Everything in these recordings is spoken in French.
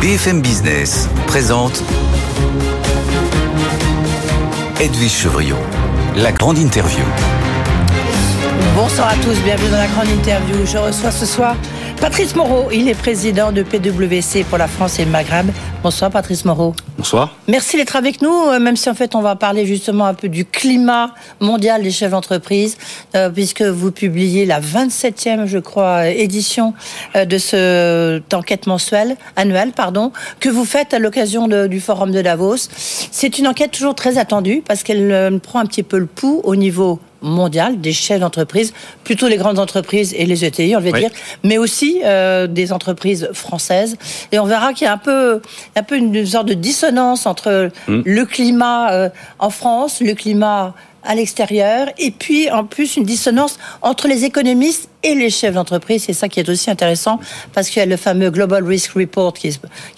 BFM Business présente Edwige Chevriot, la grande interview. Bonsoir à tous, bienvenue dans la grande interview. Je reçois ce soir Patrice Moreau, il est président de PwC pour la France et le Maghreb. Bonsoir Patrice Moreau. Bonsoir. Merci d'être avec nous, euh, même si en fait on va parler justement un peu du climat mondial des chefs d'entreprise, euh, puisque vous publiez la 27e, je crois, édition euh, de cette enquête mensuelle, annuelle, pardon, que vous faites à l'occasion du forum de Davos. C'est une enquête toujours très attendue parce qu'elle prend un petit peu le pouls au niveau mondial des chefs d'entreprise, plutôt les grandes entreprises et les ETI, on va dire, mais aussi euh, des entreprises françaises. Et on verra qu'il y a un peu, un peu une sorte de dissonance entre hmm. le climat euh, en France, le climat à l'extérieur, et puis en plus une dissonance entre les économistes et les chefs d'entreprise. C'est ça qui est aussi intéressant, parce qu'il y a le fameux Global Risk Report qui,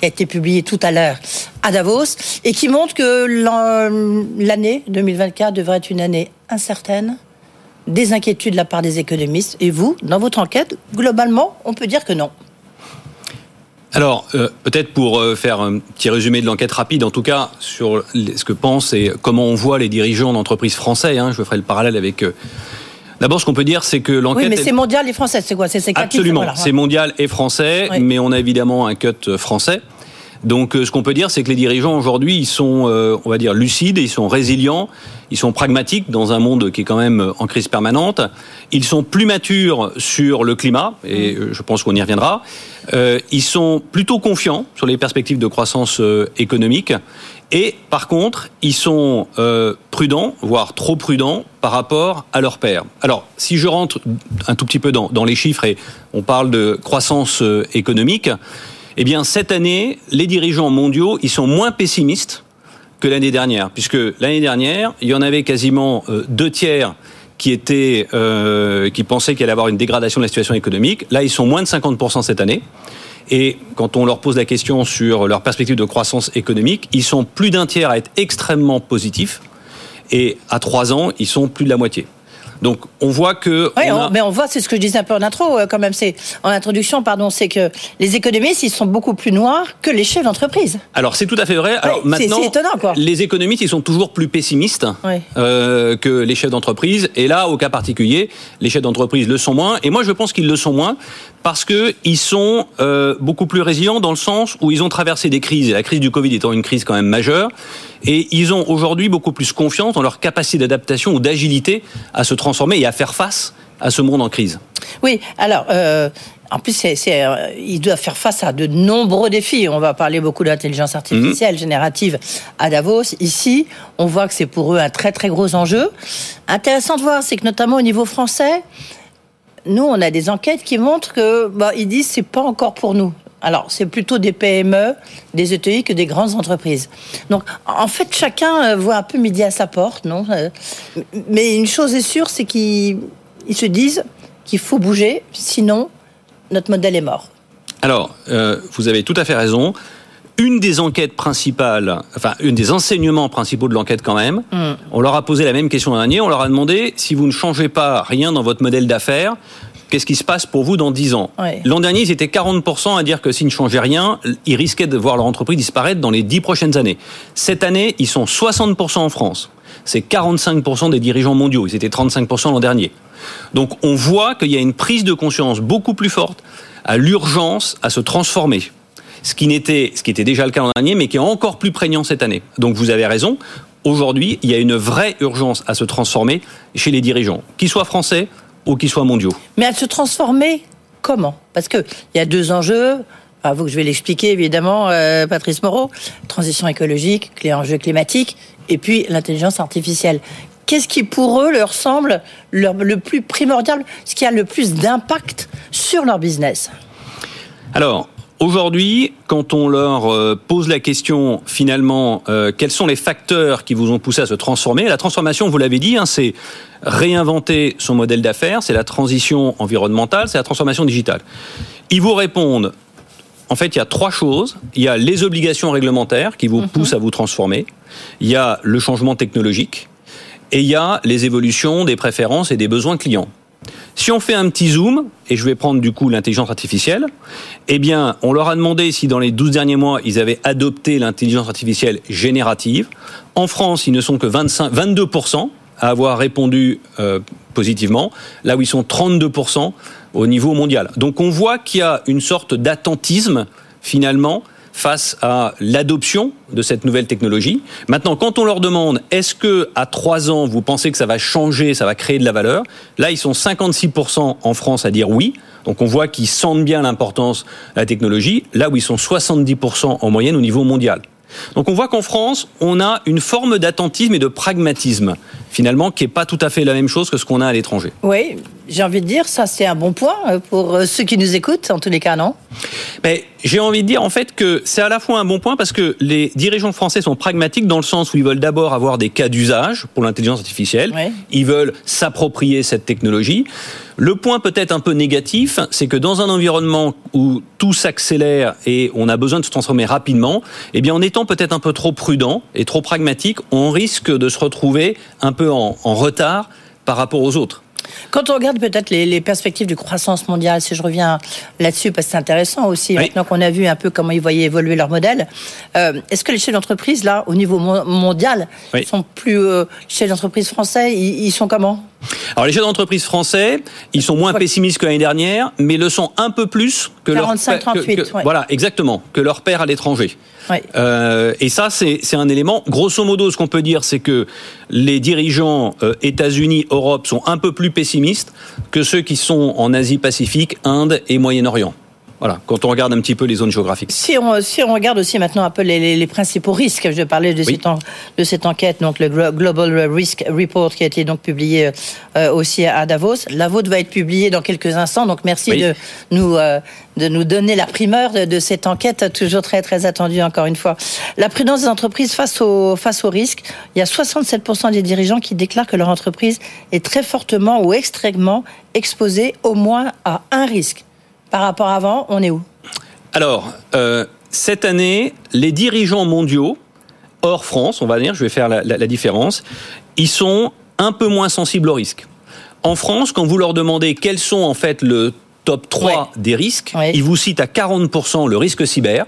a été publié tout à l'heure à Davos, et qui montre que l'année 2024 devrait être une année incertaine, des inquiétudes de la part des économistes. Et vous, dans votre enquête, globalement, on peut dire que non. Alors, euh, peut-être pour euh, faire un petit résumé de l'enquête rapide, en tout cas, sur ce que pensent et comment on voit les dirigeants d'entreprises français, hein, je ferai le parallèle avec... Euh, d'abord, ce qu'on peut dire, c'est que l'enquête... Oui, mais c'est mondial et français, c'est quoi? C'est Absolument, c'est mondial et français, mais on a évidemment un cut français. Donc, ce qu'on peut dire, c'est que les dirigeants aujourd'hui, ils sont, on va dire, lucides, ils sont résilients, ils sont pragmatiques dans un monde qui est quand même en crise permanente. Ils sont plus matures sur le climat, et mm. je pense qu'on y reviendra. Euh, ils sont plutôt confiants sur les perspectives de croissance euh, économique. Et par contre, ils sont euh, prudents, voire trop prudents, par rapport à leur père. Alors, si je rentre un tout petit peu dans, dans les chiffres et on parle de croissance économique, eh bien, cette année, les dirigeants mondiaux, ils sont moins pessimistes que l'année dernière, puisque l'année dernière, il y en avait quasiment euh, deux tiers qui étaient, euh, qui pensaient qu'il allait y avoir une dégradation de la situation économique. Là, ils sont moins de 50% cette année. Et quand on leur pose la question sur leur perspective de croissance économique, ils sont plus d'un tiers à être extrêmement positifs. Et à trois ans, ils sont plus de la moitié. Donc on voit que. Oui, mais on voit, c'est ce que je disais un peu en intro, euh, quand même, c'est en introduction, pardon, c'est que les économistes, ils sont beaucoup plus noirs que les chefs d'entreprise. Alors c'est tout à fait vrai. Alors maintenant, c'est étonnant, quoi. Les économistes, ils sont toujours plus pessimistes euh, que les chefs d'entreprise. Et là, au cas particulier, les chefs d'entreprise le sont moins. Et moi, je pense qu'ils le sont moins parce que ils sont euh, beaucoup plus résilients dans le sens où ils ont traversé des crises. La crise du Covid étant une crise quand même majeure. Et ils ont aujourd'hui beaucoup plus confiance dans leur capacité d'adaptation ou d'agilité à se transformer et à faire face à ce monde en crise. Oui, alors, euh, en plus, c'est, euh, ils doivent faire face à de nombreux défis. On va parler beaucoup d'intelligence artificielle mhm. générative à Davos. Ici, on voit que c'est pour eux un très très gros enjeu. Intéressant de voir, c'est que notamment au niveau français, nous, on a des enquêtes qui montrent que, bah, ils disent, c'est pas encore pour nous. Alors, c'est plutôt des PME, des ETI que des grandes entreprises. Donc, en fait, chacun euh, voit un peu midi à sa porte, non euh, Mais une chose est sûre, c'est qu'ils se disent qu'il faut bouger, sinon notre modèle est mort. Alors, euh, vous avez tout à fait raison. Une des enquêtes principales, enfin, une des enseignements principaux de l'enquête quand même, hmm. on leur a posé la même question l'an dernier, on leur a demandé si vous ne changez pas rien dans votre modèle d'affaires, Qu'est-ce qui se passe pour vous dans 10 ans L'an dernier, ils étaient 40% à dire que s'ils ne changeaient rien, ils risquaient de voir leur entreprise disparaître dans les 10 prochaines années. Cette année, ils sont 60% en France. C'est 45% des dirigeants mondiaux. Ils étaient 35% l'an dernier. Donc on voit qu'il y a une prise de conscience beaucoup plus forte à l'urgence à se transformer. Ce qui, n'était, ce qui était déjà le cas l'an dernier, mais qui est encore plus prégnant cette année. Donc vous avez raison. Aujourd'hui, il y a une vraie urgence à se transformer chez les dirigeants, qu'ils soient français ou qu'ils soient mondiaux. Mais à se transformer comment? Parce qu'il y a deux enjeux. Ah, vous que je vais l'expliquer évidemment, euh, Patrice Moreau. Transition écologique, les enjeux climatiques, et puis l'intelligence artificielle. Qu'est-ce qui pour eux leur semble le plus primordial, ce qui a le plus d'impact sur leur business? Alors, Aujourd'hui, quand on leur euh, pose la question finalement, euh, quels sont les facteurs qui vous ont poussé à se transformer La transformation, vous l'avez dit, hein, c'est réinventer son modèle d'affaires, c'est la transition environnementale, c'est la transformation digitale. Ils vous répondent, en fait, il y a trois choses. Il y a les obligations réglementaires qui vous mhm. poussent à vous transformer. Il y a le changement technologique. Et il y a les évolutions des préférences et des besoins clients. Si on fait un petit zoom, et je vais prendre du coup l'intelligence artificielle, eh bien, on leur a demandé si dans les 12 derniers mois, ils avaient adopté l'intelligence artificielle générative. En France, ils ne sont que 25, 22% à avoir répondu euh, positivement, là où ils sont 32% au niveau mondial. Donc on voit qu'il y a une sorte d'attentisme finalement face à l'adoption de cette nouvelle technologie. Maintenant, quand on leur demande est-ce que à trois ans vous pensez que ça va changer, ça va créer de la valeur, là ils sont 56% en France à dire oui. Donc on voit qu'ils sentent bien l'importance de la technologie, là où ils sont 70% en moyenne au niveau mondial. Donc on voit qu'en France, on a une forme d'attentisme et de pragmatisme, finalement, qui n'est pas tout à fait la même chose que ce qu'on a à l'étranger. Oui, j'ai envie de dire, ça c'est un bon point euh, pour euh, ceux qui nous écoutent, en tous les cas, non? Mais j'ai envie de dire en fait que c'est à la fois un bon point parce que les dirigeants français sont pragmatiques dans le sens où ils veulent d'abord avoir des cas d'usage pour l'intelligence artificielle, ils veulent s'approprier cette technologie. Le point peut-être un peu négatif, c'est que dans un environnement où tout s'accélère et on a besoin de se transformer rapidement, eh bien en étant peut-être un peu trop prudent et trop pragmatique, on risque de se retrouver un peu en, en retard par rapport aux autres. Quand on regarde peut-être les, perspectives de croissance mondiale, si je reviens là-dessus, parce que c'est intéressant aussi, maintenant qu'on a vu un peu comment ils voyaient évoluer leur modèle, euh, est-ce que les chefs d'entreprise, là, au niveau mondial, sont plus... Euh, les chefs d'entreprise français, ils, sont comment? Alors les chefs d'entreprise français, ils sont moins pessimistes que l'année dernière, mais le sont un peu plus que 45, 38, leur voilà exactement que leur père à l'étranger. Euh, et ça, c'est un élément. Grosso modo, ce qu'on peut dire, c'est que les dirigeants euh, États-Unis, Europe sont un peu plus pessimistes que ceux qui sont en Asie-Pacifique, Inde et Moyen-Orient. Voilà, quand on regarde un petit peu les zones géographiques. Si on, si on regarde aussi maintenant un peu les, les, principaux risques, je parlais de, cette de cette enquête, donc le Global Risk Report qui a été donc publié euh, aussi à Davos. La vôtre va être publiée dans quelques instants, donc merci de nous euh, de nous donner la primeur de, de, cette enquête, toujours très très attendue encore une fois. La prudence des entreprises face au face au risque. Il y a 67% des dirigeants qui déclarent que leur entreprise est très fortement ou extrêmement exposée au moins à un risque par rapport à avant, on est où? Alors, euh, cette année, les dirigeants mondiaux, hors France, on va dire, je vais faire la, différence, ils sont un peu moins sensibles au risque. En France, quand vous leur demandez quels sont en fait le top 3 des risques, ils vous citent à 40% le risque cyber,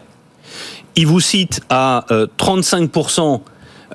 ils vous citent à 35%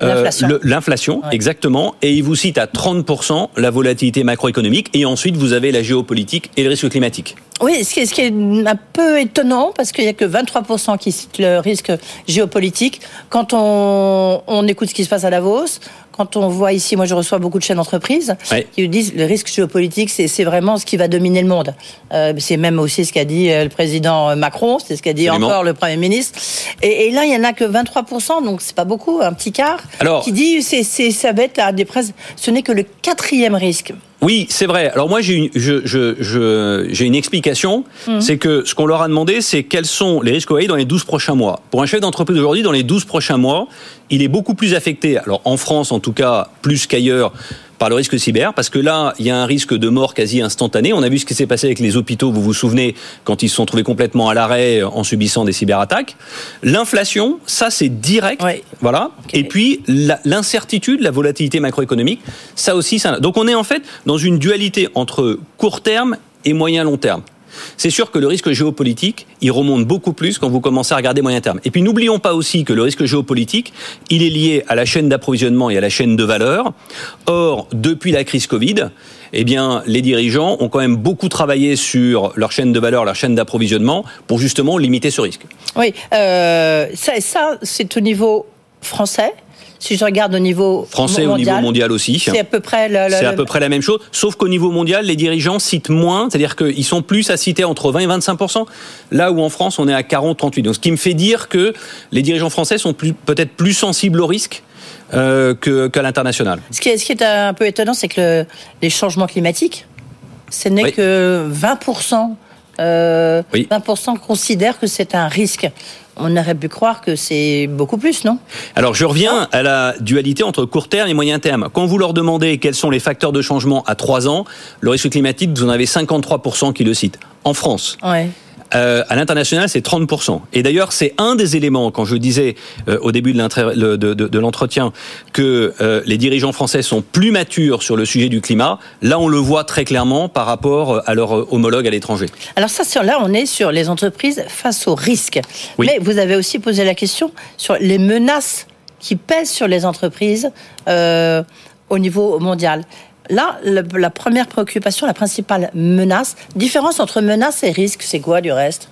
euh, euh, l'inflation, exactement, et ils vous citent à 30% la volatilité macroéconomique, et ensuite vous avez la géopolitique et le risque climatique. Oui, ce qui, est, ce qui est un peu étonnant, parce qu'il n'y a que 23% qui citent le risque géopolitique. Quand on, on écoute ce qui se passe à Davos, quand on voit ici, moi je reçois beaucoup de chaînes d'entreprise qui disent le risque géopolitique, c'est vraiment ce qui va dominer le monde. Euh, c'est même aussi ce qu'a dit euh, le président Macron, c'est ce qu'a dit encore le Premier ministre. Et, et là, il n'y en a que 23%, donc c'est pas beaucoup, un petit quart, Alors, qui dit c'est ça va être à des presses. Ce n'est que le quatrième risque. Oui, c'est vrai. Alors moi, j'ai une, je, je, je, une explication. Mhm. C'est que ce qu'on leur a demandé, c'est quels sont les risques voyez dans les 12 prochains mois. Pour un chef d'entreprise aujourd'hui, dans les 12 prochains mois, il est beaucoup plus affecté, alors en France en tout cas, plus qu'ailleurs, par le risque cyber, parce que là, il y a un risque de mort quasi instantané. On a vu ce qui s'est passé avec les hôpitaux, vous vous souvenez, quand ils se sont trouvés complètement à l'arrêt en subissant des cyberattaques. L'inflation, ça c'est direct, voilà. Et puis l'incertitude, la volatilité macroéconomique, ça aussi, ça. Donc on est en fait dans une dualité entre court terme et moyen long terme. C'est sûr que le risque géopolitique, il remonte beaucoup plus quand vous commencez à regarder moyen terme. Et puis n'oublions pas aussi que le risque géopolitique, il est lié à la chaîne d'approvisionnement et à la chaîne de valeur. Or, depuis la crise Covid, eh bien, les dirigeants ont quand même beaucoup travaillé sur leur chaîne de valeur, leur chaîne d'approvisionnement, pour justement limiter ce risque. Oui, euh, ça, ça c'est au niveau français. Si je regarde au niveau français mondial, au niveau mondial aussi, c'est à peu près c'est à peu près la même chose. Sauf qu'au niveau mondial, les dirigeants citent moins, c'est-à-dire qu'ils sont plus à citer entre 20 et 25% là où en France on est à 40, 38. Donc ce qui me fait dire que les dirigeants français sont peut-être plus sensibles au risque euh, qu'à l'international. Ce qui, est, ce qui est un peu étonnant, c'est que les changements climatiques, ce n'est que 20 euh, 20% considèrent que c'est un risque on aurait pu croire que c'est beaucoup plus, non? Alors je reviens à la dualité entre court terme et moyen terme. Quand vous leur demandez quels sont les facteurs de changement à 3 ans, le risque climatique, vous en avez 53% qui le citent. En France. Euh, à l'international, c'est 30%. Et d'ailleurs, c'est un des éléments, quand je disais euh, au début de l'entretien que euh, les dirigeants français sont plus matures sur le sujet du climat, là, on le voit très clairement par rapport à leurs homologues à l'étranger. Alors ça, là, on est sur les entreprises face aux risques. Mais vous avez aussi posé la question sur les menaces qui pèsent sur les entreprises au niveau mondial. Là, la première préoccupation, la principale menace, différence entre menace et risque, c'est quoi du reste?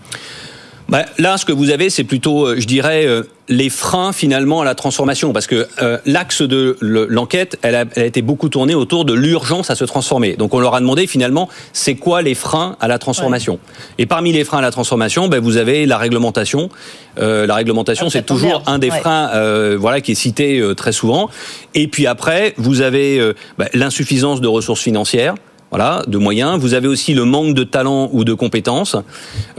Bah, là, ce que vous avez, c'est plutôt, euh, je dirais, euh, les freins finalement à la transformation, parce que euh, l'axe de l'enquête, elle, a, été beaucoup tournée autour de l'urgence à se transformer. Donc, on leur a demandé finalement, c'est quoi les freins à la transformation Et parmi les freins à la transformation, ben, vous avez la réglementation. la réglementation, ah, c'est toujours un des freins, voilà, qui est cité très souvent. Et puis après, vous avez ben, l'insuffisance de ressources financières voilà, de moyens. Vous avez aussi le manque de talent ou de compétences.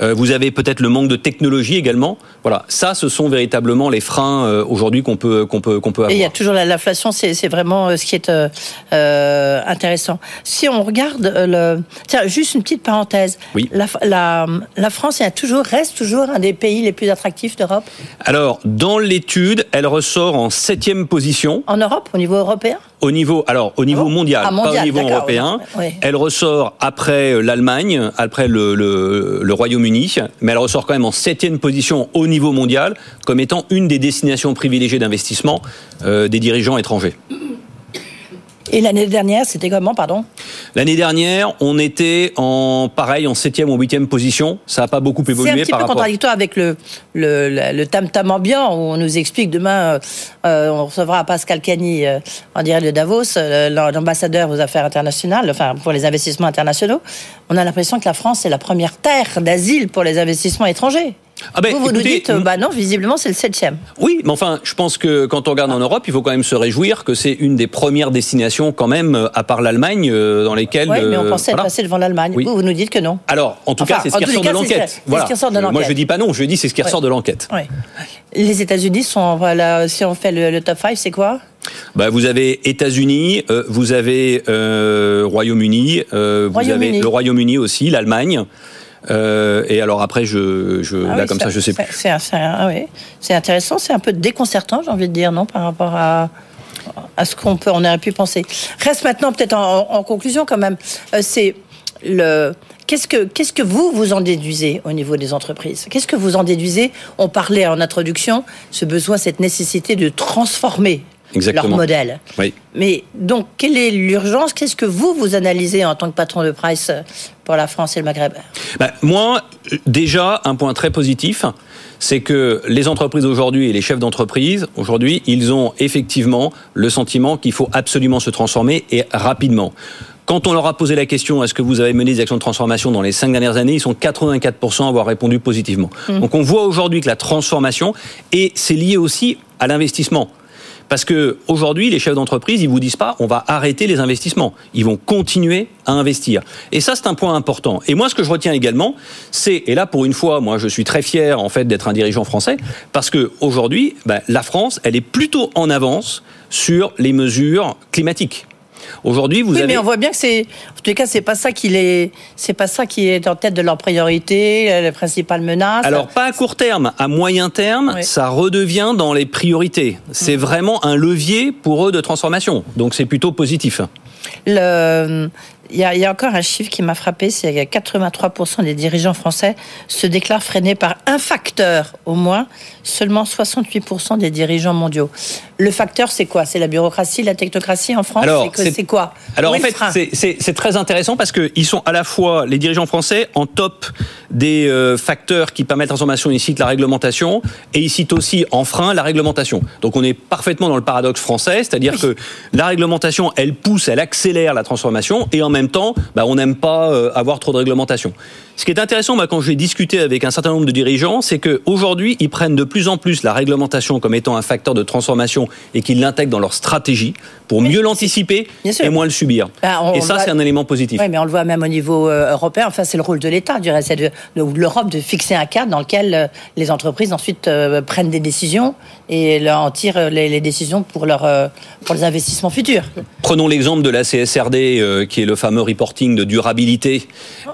Euh, vous avez peut-être le manque de technologie également. Voilà, ça, ce sont véritablement les freins euh, aujourd'hui qu'on peut qu'on peut qu'on peut avoir. Et il y a toujours l'inflation, c'est vraiment euh, ce qui est euh, intéressant. Si on regarde le, tiens, juste une petite parenthèse. Oui. La, la, la France, a toujours reste toujours un des pays les plus attractifs d'Europe? Alors, dans l'étude, elle ressort en septième position. En Europe, au niveau européen? Au niveau, alors au niveau ah mondial, ah, pas au niveau européen. Elle ressort après euh, l'Allemagne, après le, Royaume-Uni, mais elle ressort quand même en septième position au niveau mondial comme étant une des destinations privilégiées d'investissement euh, des dirigeants étrangers. Et l'année dernière, c'était comment, pardon? L'année dernière, on était en pareil, en septième ou huitième position. Ça n'a pas beaucoup évolué. C'est un petit peu contradictoire avec le, le, le, tam tam ambiant où on nous explique demain, euh, euh on recevra Pascal Cagny euh, en direct de Davos, euh, l'ambassadeur aux affaires internationales, enfin pour les investissements internationaux. On a l'impression que la France est la première terre d'asile pour les investissements étrangers. Ah ben, vous, vous nous dites, bah non, visiblement, c'est le septième. Oui, mais enfin, je pense que quand on regarde en Europe, il faut quand même se réjouir que c'est une des premières destinations, quand même, euh, à part l'Allemagne, euh, dans lesquelles. Oui, mais on euh, pensait être passé devant l'Allemagne. Vous, vous nous dites que non. Alors, en tout cas, c'est ce qui ressort de l'enquête. Voilà. Moi, je dis pas non, je dis c'est ce qui ressort de l'enquête. Les États-Unis sont, voilà, si on fait le, top 5, c'est quoi? Bah, vous avez États-Unis, vous avez Royaume-Uni, vous avez le Royaume-Uni aussi, l'Allemagne. Euh, et alors après, je, je ah là comme ça, je sais plus. C'est ah oui. intéressant, c'est un peu déconcertant, j'ai envie de dire, non, par rapport à à ce qu'on peut, on aurait pu penser. Reste maintenant peut-être en, conclusion quand même, euh, c'est le qu'est-ce que qu'est-ce que vous vous en déduisez au niveau des entreprises? Qu'est-ce que vous en déduisez? On parlait en introduction ce besoin, cette nécessité de transformer leur modèle. Oui. Mais donc, quelle est l'urgence? Qu'est-ce que vous, vous analysez en tant que patron de Price pour la France et le Maghreb? Ben, Moi, déjà, un point très positif, c'est que les entreprises aujourd'hui et les chefs d'entreprise, aujourd'hui, ils ont effectivement le sentiment qu'il faut absolument se transformer et rapidement. Quand on leur a posé la question, est-ce que vous avez mené des actions de transformation dans les cinq dernières années, ils sont 84% à avoir répondu positivement. Mmh. Donc on voit aujourd'hui que la transformation, et c'est lié aussi à l'investissement. Parce que aujourd'hui, les chefs d'entreprise, ils vous disent pas, on va arrêter les investissements. Ils vont continuer à investir. Et ça, c'est un point important. Et moi, ce que je retiens également, c'est, et là, pour une fois, moi, je suis très fier, en fait, d'être un dirigeant français, parce que aujourd'hui, ben, la France, elle est plutôt en avance sur les mesures climatiques. Aujourd'hui, vous oui, avez. mais on voit bien que c'est, en tous les cas, c'est pas ça qui est, c'est pas ça qui est en tête de leur priorité, les principales menaces. Alors pas à court terme, à moyen terme, ça redevient dans les priorités. C'est mm. vraiment un levier pour eux de transformation. Donc c'est plutôt positif. Le, il y, a, encore un chiffre qui m'a frappé, c'est que 83% des dirigeants français se déclarent freinés par un facteur au moins, seulement 68% des dirigeants mondiaux. Le facteur, c'est quoi? C'est la bureaucratie, la technocratie en France? C'est quoi? Alors en fait, c'est très intéressant parce qu'ils sont à la fois, les dirigeants français, en top des euh, facteurs qui permettent la transformation. Ils citent la réglementation et ils citent aussi en frein la réglementation. Donc on est parfaitement dans le paradoxe français, c'est-à-dire que la réglementation, elle pousse, elle accélère la transformation et en même même temps, bah, on n'aime pas euh, avoir trop de réglementation. Ce qui est intéressant, bah, quand j'ai discuté avec un certain nombre de dirigeants, c'est qu'aujourd'hui, ils prennent de plus en plus la réglementation comme étant un facteur de transformation et qu'ils l'intègrent dans leur stratégie pour mieux l'anticiper et moins le subir. Bah, et ça, c'est un élément positif. Oui, mais on le voit même au niveau euh, européen. Enfin, c'est le rôle de l'État, du reste, de, l'Europe de fixer un cadre dans lequel euh, les entreprises ensuite euh, prennent des décisions et en tirent les, décisions pour, leur, pour les investissements futurs. Prenons l'exemple de la CSRD, qui est le fameux reporting de durabilité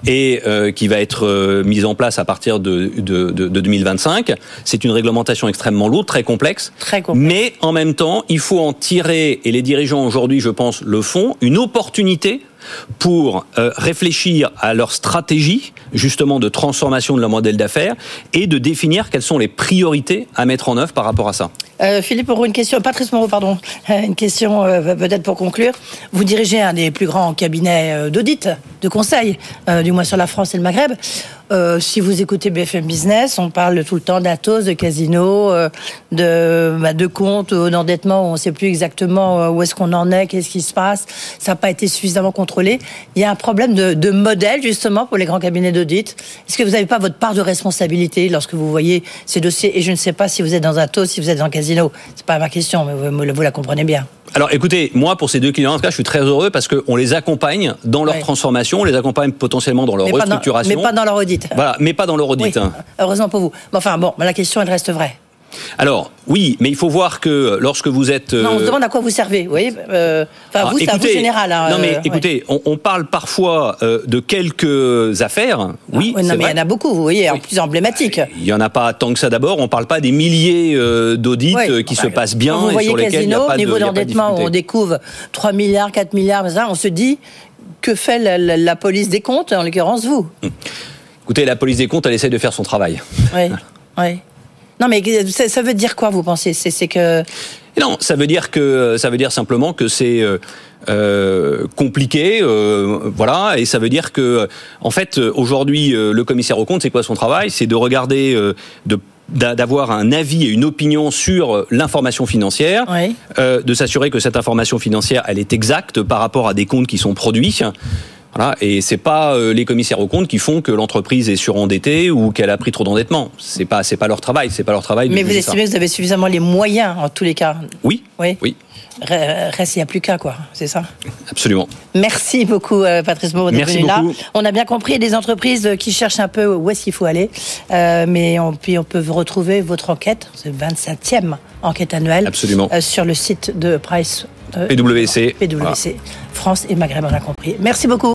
et qui va être mise en place à partir de, de, de, de 2025. C'est une réglementation extrêmement lourde, très complexe. Très complexe. Mais en même temps, il faut en tirer, et les dirigeants aujourd'hui, je pense, le font, une opportunité pour euh, réfléchir à leur stratégie justement de transformation de leur modèle d'affaires et de définir quelles sont les priorités à mettre en œuvre par rapport à ça. Euh, Philippe pour une question, Patrice Moreau, pardon, une question euh, peut-être pour conclure. Vous dirigez un des plus grands cabinets d'audit, de conseil, du moins sur la France et le Maghreb. Euh, si vous écoutez BFM Business, on parle tout le temps d'Atos, de casino, euh, de, bah, de comptes, d'endettement on ne sait plus exactement euh, où est-ce qu'on en est, qu'est-ce qui se passe. Ça n'a pas été suffisamment contrôlé. Il y a un problème de, de modèle justement pour les grands cabinets d'audit. Est-ce que vous n'avez pas votre part de responsabilité lorsque vous voyez ces dossiers Et je ne sais pas si vous êtes dans Atos, si vous êtes dans Casino? C'est pas ma question, mais vous, vous la comprenez bien. Alors écoutez, moi pour ces deux clients, en tout cas, je suis très heureux parce qu'on les accompagne dans leur transformation, on les accompagne potentiellement dans leur restructuration. mais pas dans leur audit. Voilà, mais pas dans leur audit. Hein. Heureusement pour vous. Mais enfin bon, la question elle reste vraie. Alors, oui, mais il faut voir que lorsque vous êtes... Non, on se euh, demande à quoi vous servez, vous voyez euh, Enfin, ah, vous, c'est à vous général. Hein, non, mais euh, écoutez, on, parle parfois de quelques affaires, oui, ah, non, mais il y en a beaucoup, vous voyez, en plus emblématiques. Il n'y en a pas tant que ça d'abord, on ne parle pas des milliers d'audits qui se passent bien vous et sur lesquels il n'y a pas de niveau d'endettement, on découvre 3 milliards, 4 milliards, on se dit, que fait la, police des comptes, en l'occurrence vous? Hum. Écoutez, la police des comptes, elle essaie de faire son travail. Oui, oui. Non, mais ça veut dire quoi, vous pensez? C'est que. Non, ça veut dire que ça veut dire simplement que c'est euh, euh, compliqué, euh, voilà, et ça veut dire que en fait aujourd'hui le commissaire aux comptes, c'est quoi son travail? C'est de regarder, de d'avoir un avis et une opinion sur l'information financière, de s'assurer que cette information financière elle est exacte par rapport à des comptes qui sont produits. Voilà, et c'est pas euh, les commissaires aux comptes qui font que l'entreprise est surendettée ou qu'elle a pris trop d'endettement. C'est pas c'est pas leur travail, c'est pas leur travail. Mais vous estimez que vous avez suffisamment les moyens en tous les cas. Oui. Oui. Oui. Reste, il n'y a plus qu'à, quoi, c'est ça Absolument. Merci beaucoup, euh, Patrice Moreau, d'être venu là. On a bien compris des entreprises qui cherchent un peu où est-ce qu'il faut aller, euh, mais on, puis on peut retrouver votre enquête, c'est 27e enquête annuelle, Absolument. sur le site de Price PwC. PwC, France et Maghreb, on a compris. Merci beaucoup.